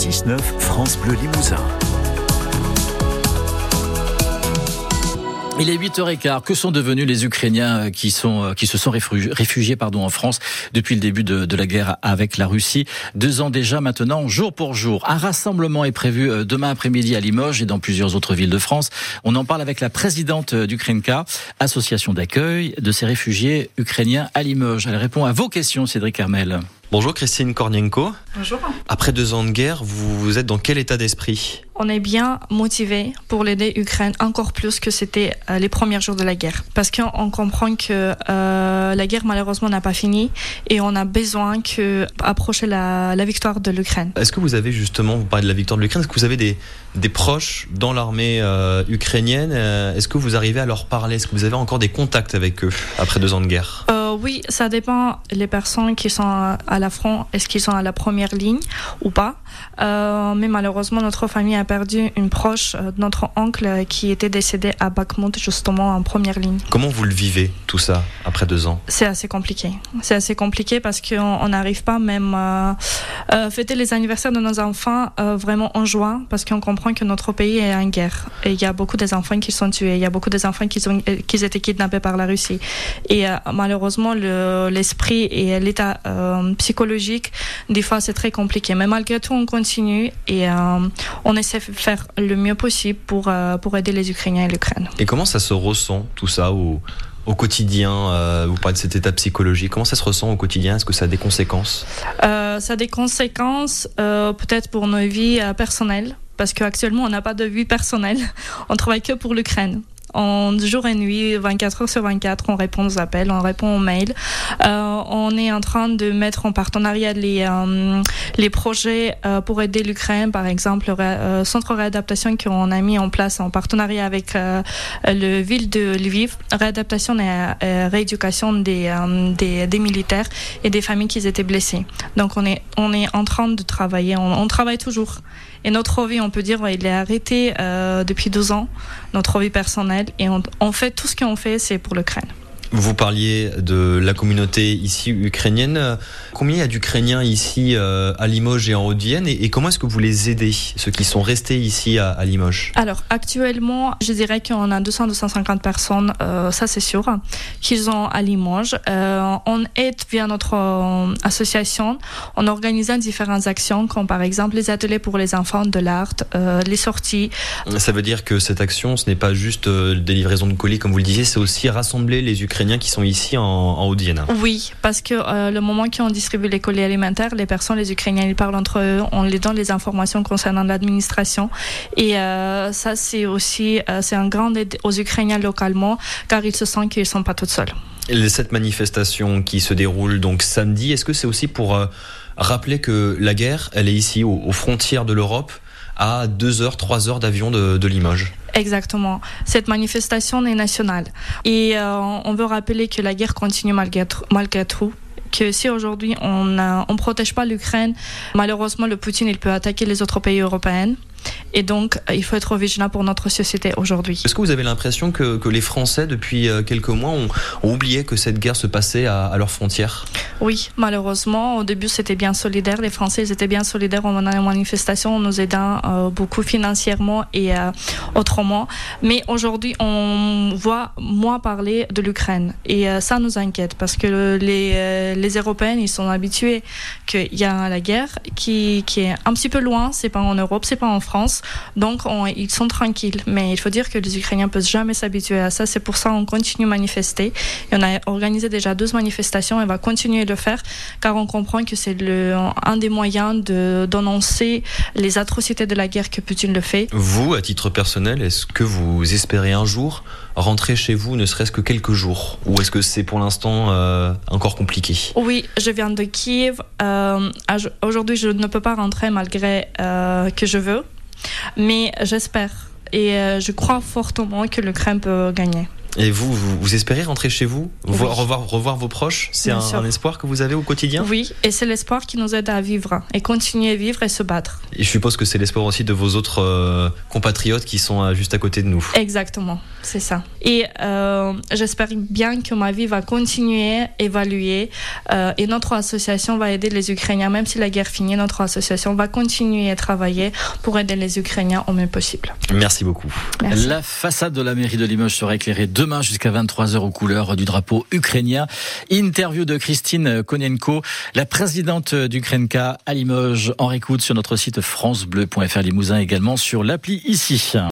106.9 France Bleu Limousin. Il est 8h15. Que sont devenus les Ukrainiens euh, qui, sont, euh, qui se sont réfugiés, pardon, en France depuis le début de, de, la guerre avec la Russie? Deux ans déjà maintenant, jour pour jour. Un rassemblement est prévu euh, demain après-midi à Limoges et dans plusieurs autres villes de France. On en parle avec la présidente d'Ukrenka, association d'accueil de ces réfugiés ukrainiens à Limoges. Elle répond à vos questions, Cédric Hermel. Bonjour Christine Kornienko. Bonjour. Après deux ans de guerre, vous, êtes dans quel état d'esprit? On est bien motivé pour l'aider Ukraine encore plus que c'était euh, les premiers jours de la guerre. Parce qu'on comprend que euh, la guerre malheureusement n'a pas fini et on a besoin que approcher la, victoire de l'Ukraine. Est-ce que vous avez justement, vous parlez de la victoire de l'Ukraine, est-ce que vous avez des, des proches dans l'armée euh, ukrainienne? Est-ce que vous arrivez à leur parler? Est-ce que vous avez encore des contacts avec eux après deux ans de guerre? Oui, ça dépend les personnes qui sont à la front, est-ce qu'ils sont à la première ligne ou pas. Euh, mais malheureusement, notre famille a perdu une proche, euh, notre oncle, qui était décédé à Bakhmut, justement en première ligne. Comment vous le vivez, tout ça, après deux ans? C'est assez compliqué. C'est assez compliqué parce qu'on n'arrive pas même à euh, fêter les anniversaires de nos enfants vraiment en joie parce qu'on comprend que notre pays est en guerre. Et il y a beaucoup d'enfants qui sont tués, il y a beaucoup d'enfants qui, sont, qui étaient kidnappés par la Russie. Et malheureusement, l'esprit et l'état psychologique, des fois, c'est très compliqué. Mais malgré tout, on continue et euh, on essaie de faire le mieux possible pour, euh, pour aider les Ukrainiens et l'Ukraine. Et comment ça se ressent, tout ça, au, au quotidien euh, Vous parlez de cet état psychologique. Comment ça se ressent au quotidien? Est-ce que ça a des conséquences? Ça a des conséquences peut-être pour nos vies personnelles parce qu'actuellement, on n'a pas de vie personnelle. On travaille que pour l'Ukraine en jour et nuit, 24 heures sur 24, on répond aux appels, on répond aux mails. Euh, on est en train de mettre en partenariat les, euh, les projets euh, pour aider l'Ukraine, par exemple, le centre de réadaptation qu'on a mis en place en partenariat avec le ville de Lviv, réadaptation et rééducation des, des, des, militaires et des familles qui étaient blessées. Donc on est, on est en train de travailler, on, on travaille toujours. Et notre vie, on peut dire, il est arrêté depuis deux ans, notre vie personnelle et on, fait tout ce qu'on fait, c'est pour l'Ukraine. Vous parliez de la communauté ici ukrainienne. Combien il y a d'Ukrainiens ici euh, à Limoges et en Haute-Vienne et, comment est-ce que vous les aidez, ceux qui sont restés ici à, Limoges? Alors actuellement, je dirais qu'on a 200-250 personnes, euh, ça c'est sûr, qui sont à Limoges. Euh, on aide via notre association en organisant différentes actions comme par exemple les ateliers pour les enfants de l'art, les sorties. Ça veut dire que cette action, ce n'est pas juste des livraisons de colis comme vous le disiez, c'est aussi rassembler les Ukrainiens qui sont ici en, en Haute-Vienne. Oui, parce que euh, le moment qu'on distribue les colis alimentaires, les personnes, les Ukrainiens, ils parlent entre eux, on les donne les informations concernant l'administration. Et euh, ça, c'est aussi euh, c'est un grand aide aux Ukrainiens localement, car ils se sentent qu'ils ne sont pas tous seuls. Et cette manifestation qui se déroule donc samedi, est-ce que c'est aussi pour rappeler que la guerre, elle est ici aux, frontières de l'Europe à 2 heures, 3 heures d'avion de, de Limoges? Exactement. Cette manifestation est nationale. Et euh, on veut rappeler que la guerre continue malgré, tout que si aujourd'hui on ne protège pas l'Ukraine, malheureusement le Poutine il peut attaquer les autres pays européens. Et donc, euh, il faut être vigilant pour notre société aujourd'hui. Est-ce que vous avez l'impression que, les Français, depuis euh, quelques mois, ont, oublié que cette guerre se passait à leurs frontières? Oui, malheureusement. Au début, c'était bien solidaire. Les Français ils étaient bien solidaires en menant les manifestations, en nous aidant euh, beaucoup financièrement et autrement. Mais aujourd'hui, on voit moins parler de l'Ukraine. Et ça nous inquiète parce que les, les Européens, ils sont habitués qu'il y a la guerre qui, qui est un petit peu loin. C'est pas en Europe, c'est pas en France. Donc, ils sont tranquilles. Mais il faut dire que les Ukrainiens ne peuvent jamais s'habituer à ça. C'est pour ça qu'on continue à manifester. Et on a organisé déjà deux manifestations et on va continuer de le faire car on comprend que c'est un des moyens de, d'annoncer les atrocités de la guerre que Poutine le fait. Vous, à titre personnel, est-ce que vous espérez un jour rentrer chez vous, ne serait-ce que quelques jours? Ou est-ce que c'est pour l'instant euh, encore compliqué? Oui, je viens de Kiev. Euh, aujourd'hui, je ne peux pas rentrer malgré euh, que je veux. Mais j'espère et euh, je crois fortement que l'Ukraine peut gagner. Et vous, vous, espérez rentrer chez vous, revoir, revoir vos proches? C'est un, espoir que vous avez au quotidien? Oui, et c'est l'espoir qui nous aide à vivre et continuer à vivre et se battre. Et je suppose que c'est l'espoir aussi de vos autres euh, compatriotes qui sont euh, juste à côté de nous. Exactement, c'est ça. Et euh, j'espère bien que ma vie va continuer, évaluer, et notre association va aider les Ukrainiens, même si la guerre finit, notre association va continuer à travailler pour aider les Ukrainiens au mieux possible. Merci beaucoup. La façade de la mairie de Limoges sera éclairée demain jusqu'à 23h aux couleurs du drapeau ukrainien. Interview de Christine Konenko, la présidente d'Ukrenka à Limoges. En réécoute sur notre site francebleu.fr Limousin également sur l'appli ici.